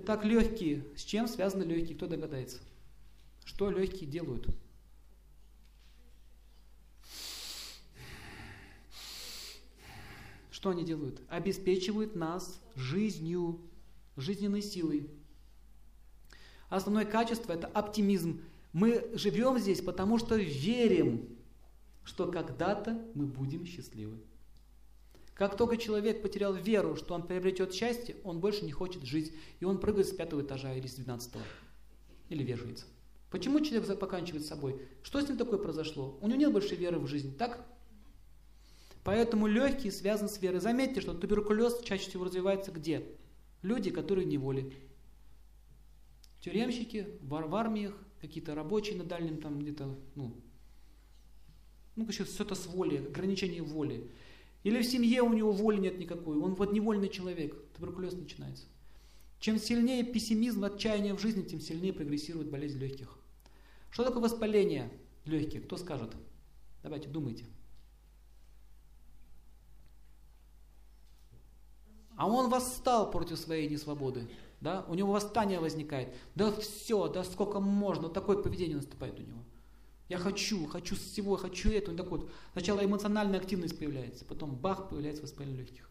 Итак, легкие. С чем связаны легкие? Кто догадается? Что легкие делают? Что они делают? Обеспечивают нас жизнью, жизненной силой. Основное качество – это оптимизм. Мы живем здесь, потому что верим, что когда-то мы будем счастливы. Как только человек потерял веру, что он приобретет счастье, он больше не хочет жить, и он прыгает с пятого этажа или с двенадцатого, или вешается. Почему человек поканчивает с собой? Что с ним такое произошло? У него нет больше веры в жизнь, так? Поэтому легкие связаны с верой. Заметьте, что туберкулез чаще всего развивается где? Люди, которые в неволе. Тюремщики, в, в армиях, какие-то рабочие на дальнем там где-то, ну, ну, еще что-то с воли, ограничение воли. Или в семье у него воли нет никакой, он вот невольный человек, туберкулез начинается. Чем сильнее пессимизм, отчаяние в жизни, тем сильнее прогрессирует болезнь легких. Что такое воспаление легких? Кто скажет? Давайте, думайте. А он восстал против своей несвободы. Да? У него восстание возникает. Да все, да сколько можно, такое поведение наступает у него. Я хочу, хочу всего, хочу это. Он такой вот, сначала эмоциональная активность появляется, потом бах, появляется воспаление легких.